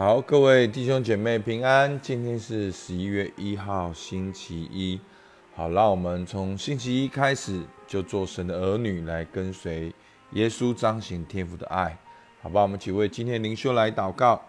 好，各位弟兄姐妹平安。今天是十一月一号，星期一。好，让我们从星期一开始就做神的儿女，来跟随耶稣，彰显天父的爱。好吧，我们几位今天灵修来祷告。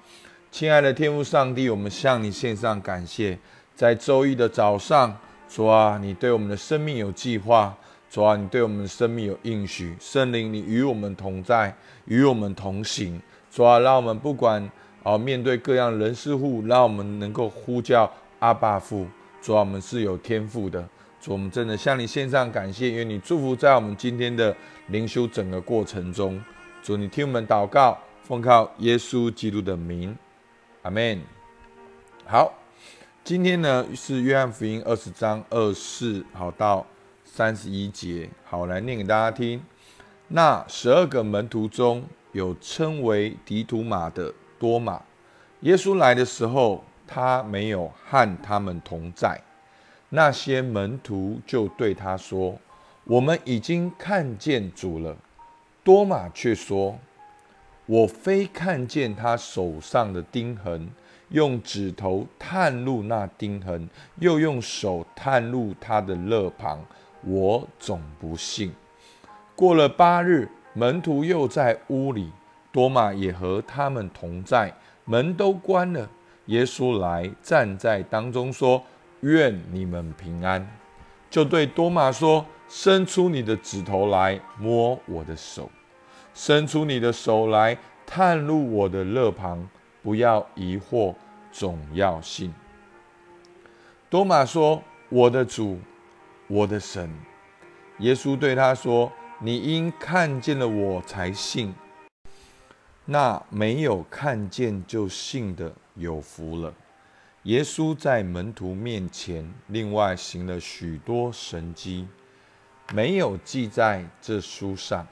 亲爱的天父上帝，我们向你献上感谢。在周一的早上，主啊，你对我们的生命有计划，主啊，你对我们的生命有应许。圣灵，你与我们同在，与我们同行。主啊，让我们不管。哦，面对各样人事物，让我们能够呼叫阿爸父。主，我们是有天赋的。主，我们真的向你献上感谢，愿你祝福在我们今天的灵修整个过程中。主，你听我们祷告，奉靠耶稣基督的名，阿门。好，今天呢是约翰福音二十章二四好到三十一节，好来念给大家听。那十二个门徒中有称为迪图马的。多马，耶稣来的时候，他没有和他们同在。那些门徒就对他说：“我们已经看见主了。”多马却说：“我非看见他手上的钉痕，用指头探入那钉痕，又用手探入他的肋旁，我总不信。”过了八日，门徒又在屋里。多马也和他们同在，门都关了。耶稣来站在当中，说：“愿你们平安。”就对多马说：“伸出你的指头来摸我的手，伸出你的手来探入我的肋旁，不要疑惑，总要信。”多马说：“我的主，我的神。”耶稣对他说：“你因看见了我才信。”那没有看见就信的有福了。耶稣在门徒面前另外行了许多神迹，没有记在这书上，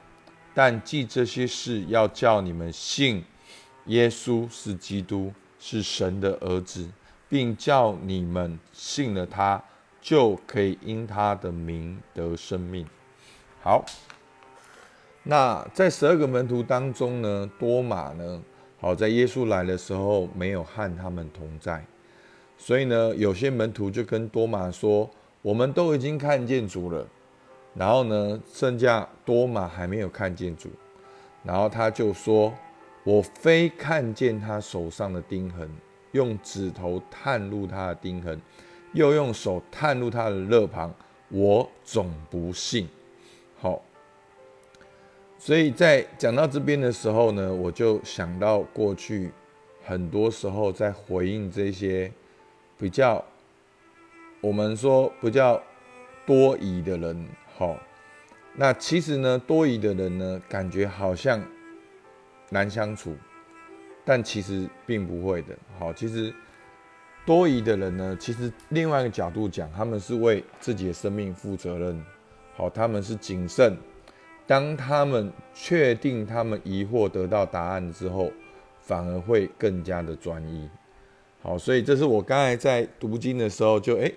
但记这些事要叫你们信耶稣是基督，是神的儿子，并叫你们信了他，就可以因他的名得生命。好。那在十二个门徒当中呢，多马呢，好在耶稣来的时候没有和他们同在，所以呢，有些门徒就跟多马说：“我们都已经看见主了。”然后呢，剩下多马还没有看见主，然后他就说：“我非看见他手上的钉痕，用指头探入他的钉痕，又用手探入他的肋旁，我总不信。”所以在讲到这边的时候呢，我就想到过去很多时候在回应这些比较我们说比较多疑的人，好，那其实呢多疑的人呢，感觉好像难相处，但其实并不会的，好，其实多疑的人呢，其实另外一个角度讲，他们是为自己的生命负责任，好，他们是谨慎。当他们确定他们疑惑得到答案之后，反而会更加的专一。好，所以这是我刚才在读经的时候就诶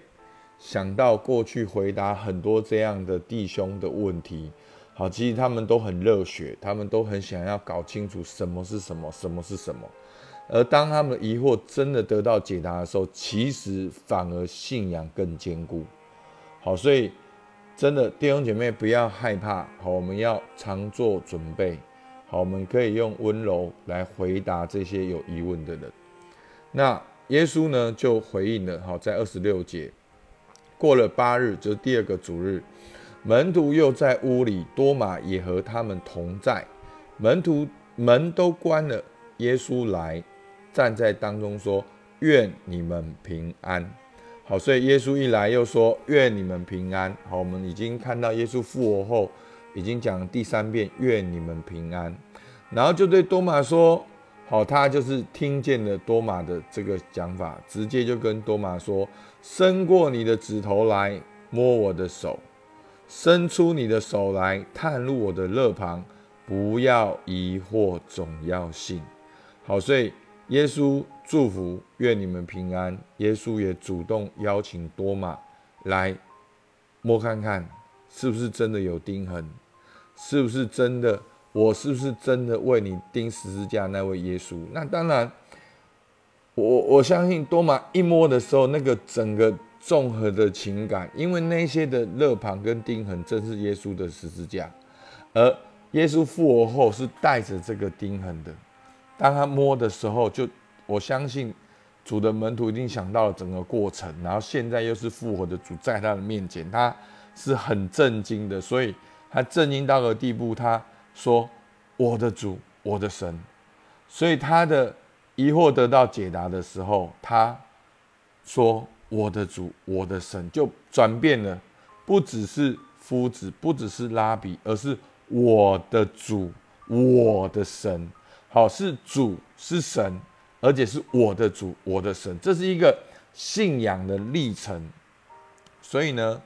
想到过去回答很多这样的弟兄的问题。好，其实他们都很热血，他们都很想要搞清楚什么是什么，什么是什么。而当他们疑惑真的得到解答的时候，其实反而信仰更坚固。好，所以。真的弟兄姐妹不要害怕，好，我们要常做准备，好，我们可以用温柔来回答这些有疑问的人。那耶稣呢就回应了，好，在二十六节，过了八日，就是第二个主日，门徒又在屋里，多马也和他们同在，门徒门都关了，耶稣来站在当中说：“愿你们平安。”好，所以耶稣一来又说：“愿你们平安。”好，我们已经看到耶稣复活后，已经讲第三遍：“愿你们平安。”然后就对多马说：“好，他就是听见了多马的这个讲法，直接就跟多马说：‘伸过你的指头来摸我的手，伸出你的手来探入我的肋旁，不要疑惑，总要信。’好，所以。耶稣祝福，愿你们平安。耶稣也主动邀请多马来摸看看，是不是真的有钉痕？是不是真的？我是不是真的为你钉十字架那位耶稣？那当然，我我相信多玛一摸的时候，那个整个综合的情感，因为那些的肋旁跟钉痕正是耶稣的十字架，而耶稣复活后是带着这个钉痕的。当他摸的时候，就我相信主的门徒一定想到了整个过程，然后现在又是复活的主在他的面前，他是很震惊的，所以他震惊到个地步，他说：“我的主，我的神。”所以他的。疑惑得到解答的时候，他说：“我的主，我的神，就转变了，不只是夫子，不只是拉比，而是我的主，我的神。好，是主，是神，而且是我的主，我的神。这是一个信仰的历程。所以呢，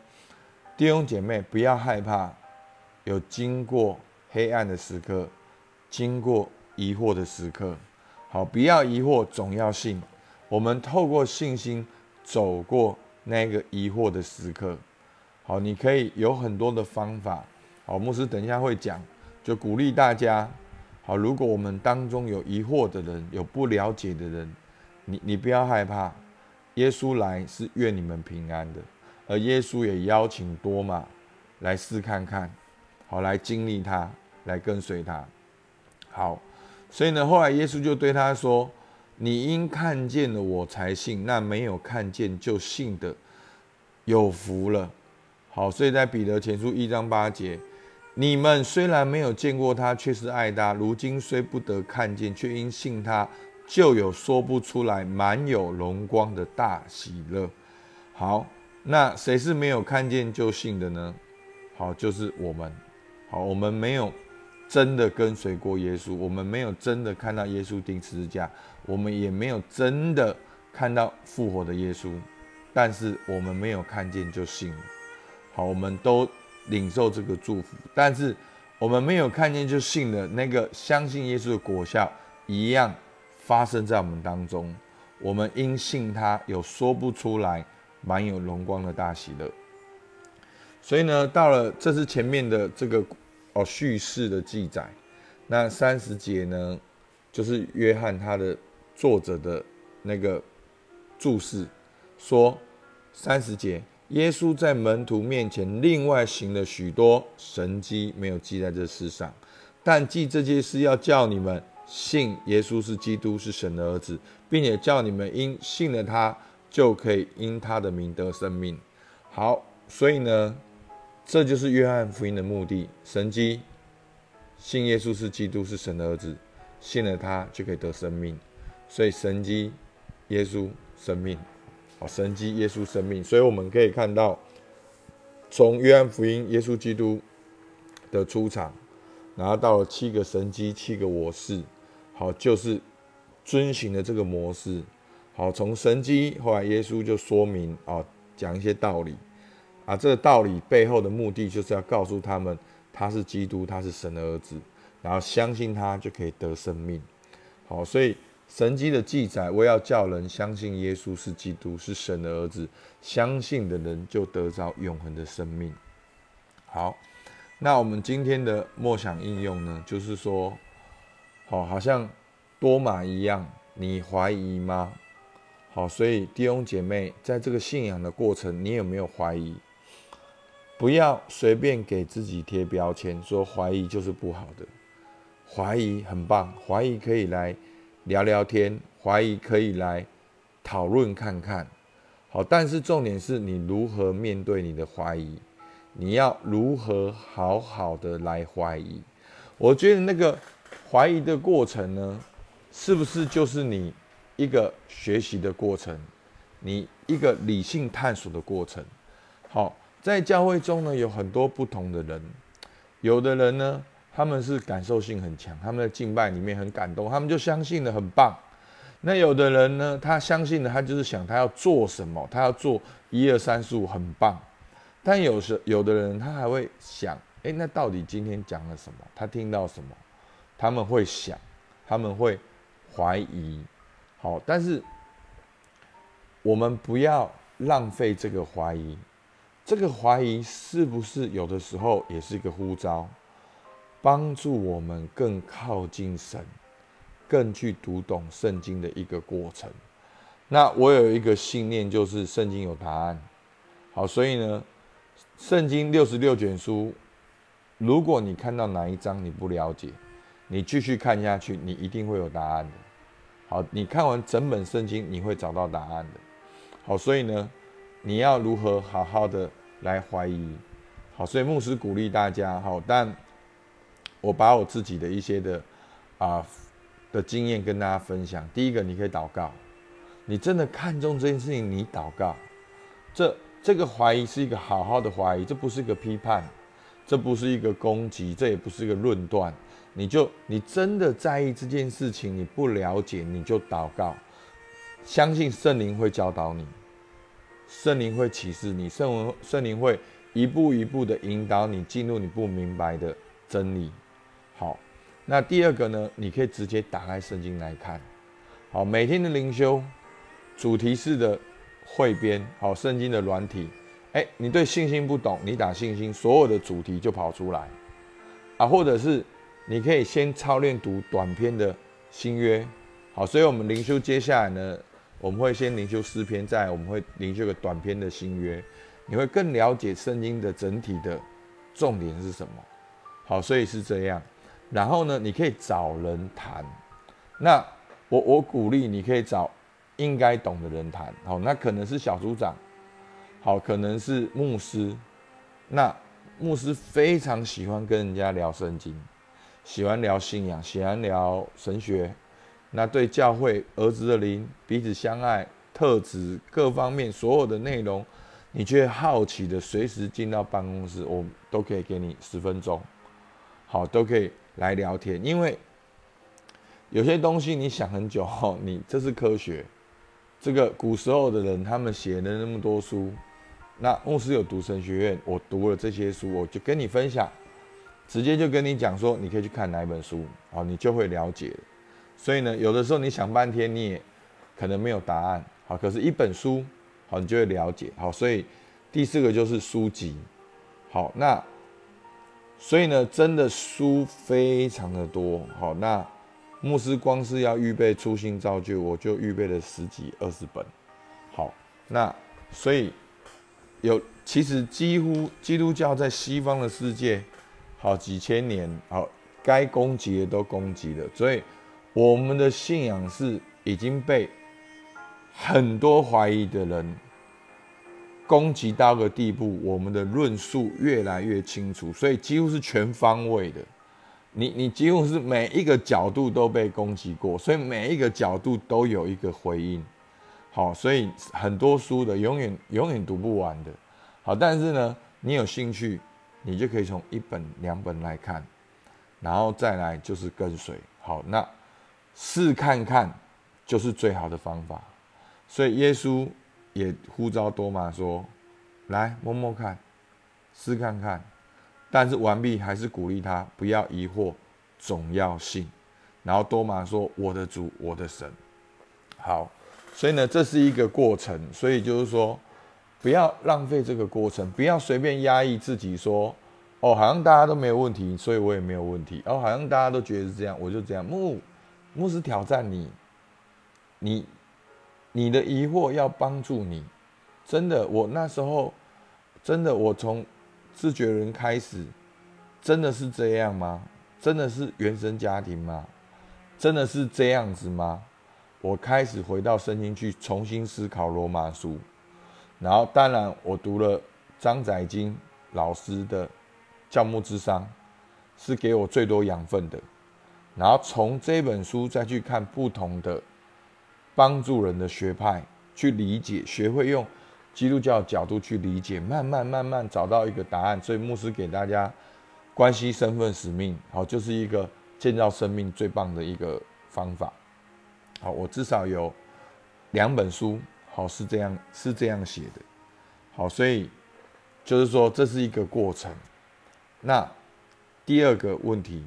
弟兄姐妹，不要害怕有经过黑暗的时刻，经过疑惑的时刻。”好，不要疑惑，总要信。我们透过信心走过那个疑惑的时刻。好，你可以有很多的方法。好，牧师等一下会讲，就鼓励大家。好，如果我们当中有疑惑的人，有不了解的人，你你不要害怕。耶稣来是愿你们平安的，而耶稣也邀请多马来试看看，好，来经历他，来跟随他。好。所以呢，后来耶稣就对他说：“你因看见了我才信，那没有看见就信的，有福了。”好，所以在彼得前书一章八节，你们虽然没有见过他，却是爱他；如今虽不得看见，却因信他，就有说不出来满有荣光的大喜乐。好，那谁是没有看见就信的呢？好，就是我们。好，我们没有。真的跟随过耶稣，我们没有真的看到耶稣钉十字架，我们也没有真的看到复活的耶稣，但是我们没有看见就信了。好，我们都领受这个祝福，但是我们没有看见就信了，那个相信耶稣的果效一样发生在我们当中。我们因信他，有说不出来满有荣光的大喜乐。所以呢，到了这是前面的这个。哦，叙事的记载，那三十节呢，就是约翰他的作者的那个注释，说三十节，耶稣在门徒面前另外行了许多神迹，没有记在这世上，但记这件事要叫你们信耶稣是基督，是神的儿子，并且叫你们因信了他，就可以因他的名得生命。好，所以呢。这就是约翰福音的目的，神机信耶稣是基督，是神的儿子，信了他就可以得生命。所以神机耶稣生命，好，神机耶稣生命。所以我们可以看到，从约翰福音耶稣基督的出场，然后到了七个神机，七个我是，好，就是遵循了这个模式。好，从神机后来耶稣就说明啊，讲一些道理。啊，这个道理背后的目的就是要告诉他们，他是基督，他是神的儿子，然后相信他就可以得生命。好，所以神迹的记载，我要叫人相信耶稣是基督，是神的儿子，相信的人就得着永恒的生命。好，那我们今天的默想应用呢，就是说，好，好像多马一样，你怀疑吗？好，所以弟兄姐妹，在这个信仰的过程，你有没有怀疑？不要随便给自己贴标签，说怀疑就是不好的。怀疑很棒，怀疑可以来聊聊天，怀疑可以来讨论看看。好，但是重点是你如何面对你的怀疑，你要如何好好的来怀疑。我觉得那个怀疑的过程呢，是不是就是你一个学习的过程，你一个理性探索的过程？好。在教会中呢，有很多不同的人。有的人呢，他们是感受性很强，他们的敬拜里面很感动，他们就相信的很棒。那有的人呢，他相信的，他就是想他要做什么，他要做一二三四五，很棒。但有时有的人，他还会想，哎，那到底今天讲了什么？他听到什么？他们会想，他们会怀疑。好，但是我们不要浪费这个怀疑。这个怀疑是不是有的时候也是一个呼召，帮助我们更靠近神，更去读懂圣经的一个过程？那我有一个信念，就是圣经有答案。好，所以呢，圣经六十六卷书，如果你看到哪一章你不了解，你继续看下去，你一定会有答案的。好，你看完整本圣经，你会找到答案的。好，所以呢，你要如何好好的来怀疑？好，所以牧师鼓励大家。好，但我把我自己的一些的啊的经验跟大家分享。第一个，你可以祷告。你真的看重这件事情，你祷告。这这个怀疑是一个好好的怀疑，这不是一个批判，这不是一个攻击，这也不是一个论断。你就你真的在意这件事情，你不了解，你就祷告，相信圣灵会教导你，圣灵会启示你，圣文圣灵会一步一步的引导你进入你不明白的真理。好，那第二个呢？你可以直接打开圣经来看。好，每天的灵修。主题式的汇编，好，圣经的软体，哎，你对信心不懂，你打信心，所有的主题就跑出来，啊，或者是你可以先操练读短篇的新约，好，所以我们灵修接下来呢，我们会先灵修诗篇，再我们会灵修个短篇的新约，你会更了解圣经的整体的重点是什么，好，所以是这样，然后呢，你可以找人谈，那我我鼓励你可以找。应该懂的人谈，好，那可能是小组长，好，可能是牧师，那牧师非常喜欢跟人家聊圣经，喜欢聊信仰，喜欢聊神学，那对教会儿子的灵彼此相爱特质各方面所有的内容，你却好奇的随时进到办公室，我都可以给你十分钟，好，都可以来聊天，因为有些东西你想很久，你这是科学。这个古时候的人，他们写了那么多书，那牧师有读神学院，我读了这些书，我就跟你分享，直接就跟你讲说，你可以去看哪一本书，好，你就会了解。所以呢，有的时候你想半天，你也可能没有答案，好，可是一本书，好，你就会了解，好，所以第四个就是书籍，好，那所以呢，真的书非常的多，好，那。牧师光是要预备初心造就，我就预备了十几二十本。好，那所以有其实几乎基督教在西方的世界，好几千年，好该攻击的都攻击了。所以我们的信仰是已经被很多怀疑的人攻击到个地步，我们的论述越来越清楚，所以几乎是全方位的。你你几乎是每一个角度都被攻击过，所以每一个角度都有一个回应。好，所以很多书的永远永远读不完的。好，但是呢，你有兴趣，你就可以从一本两本来看，然后再来就是跟随。好，那试看看就是最好的方法。所以耶稣也呼召多马说：“来摸摸看，试看看。”但是完毕还是鼓励他不要疑惑，总要信。然后多马说：“我的主，我的神。”好，所以呢，这是一个过程。所以就是说，不要浪费这个过程，不要随便压抑自己，说：“哦，好像大家都没有问题，所以我也没有问题。”哦，好像大家都觉得是这样，我就这样。牧牧师挑战你，你你的疑惑要帮助你。真的，我那时候真的，我从。自觉人开始，真的是这样吗？真的是原生家庭吗？真的是这样子吗？我开始回到圣经去重新思考罗马书，然后当然我读了张载金老师的教牧之商，是给我最多养分的。然后从这本书再去看不同的帮助人的学派，去理解，学会用。基督教角度去理解，慢慢慢慢找到一个答案。所以牧师给大家关系、身份、使命，好，就是一个建造生命最棒的一个方法。好，我至少有两本书，好是这样是这样写的。好，所以就是说这是一个过程。那第二个问题，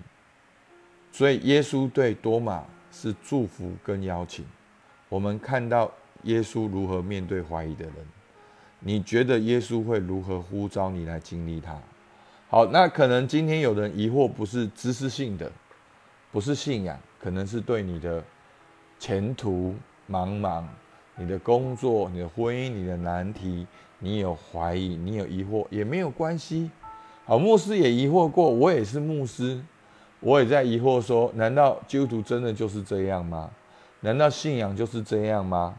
所以耶稣对多马是祝福跟邀请。我们看到耶稣如何面对怀疑的人。你觉得耶稣会如何呼召你来经历他？好，那可能今天有人疑惑，不是知识性的，不是信仰，可能是对你的前途茫茫，你的工作、你的婚姻、你的难题，你有怀疑、你有疑惑，也没有关系。好，牧师也疑惑过，我也是牧师，我也在疑惑说：难道基督徒真的就是这样吗？难道信仰就是这样吗？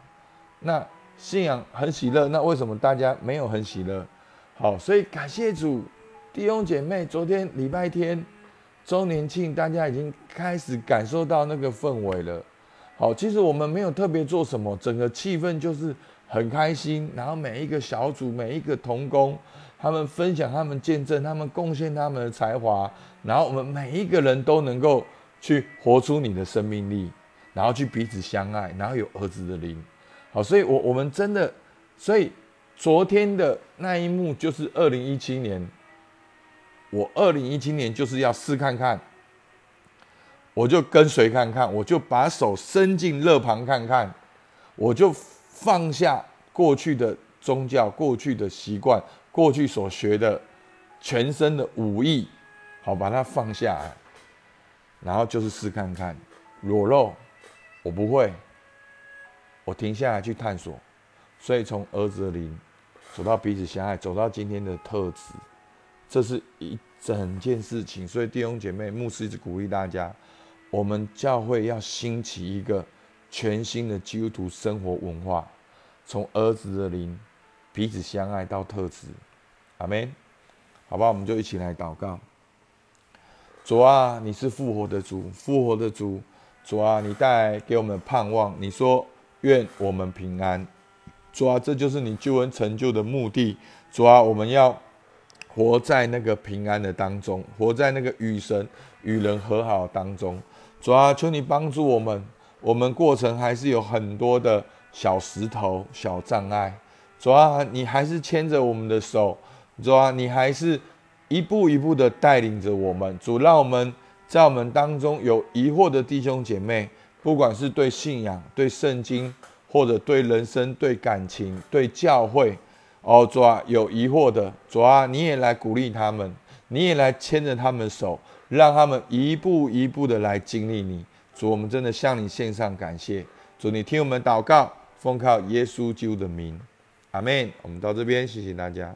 那信仰很喜乐，那为什么大家没有很喜乐？好，所以感谢主，弟兄姐妹，昨天礼拜天周年庆，大家已经开始感受到那个氛围了。好，其实我们没有特别做什么，整个气氛就是很开心。然后每一个小组、每一个同工，他们分享、他们见证、他们贡献他们的才华，然后我们每一个人都能够去活出你的生命力，然后去彼此相爱，然后有儿子的灵。好，所以，我我们真的，所以昨天的那一幕就是二零一七年，我二零一七年就是要试看看。我就跟随看看，我就把手伸进热旁看看，我就放下过去的宗教、过去的习惯、过去所学的全身的武艺，好把它放下来，然后就是试看看，裸露。我不会，我停下来去探索，所以从儿子的灵走到彼此相爱，走到今天的特质，这是一整件事情。所以弟兄姐妹，牧师一直鼓励大家。我们教会要兴起一个全新的基督徒生活文化，从儿子的灵彼此相爱到特质，阿门。好吧，我们就一起来祷告。主啊，你是复活的主，复活的主，主啊，你带给我们的盼望。你说愿我们平安，主啊，这就是你救恩成就的目的。主啊，我们要活在那个平安的当中，活在那个与神与人和好当中。主啊，求你帮助我们，我们过程还是有很多的小石头、小障碍。主啊，你还是牵着我们的手，主啊，你还是一步一步的带领着我们。主，让我们在我们当中有疑惑的弟兄姐妹，不管是对信仰、对圣经，或者对人生、对感情、对教会，哦，主啊，有疑惑的，主啊，你也来鼓励他们，你也来牵着他们手。让他们一步一步的来经历你，主，我们真的向你献上感谢。主，你听我们祷告，奉靠耶稣基督的名，阿门。我们到这边，谢谢大家。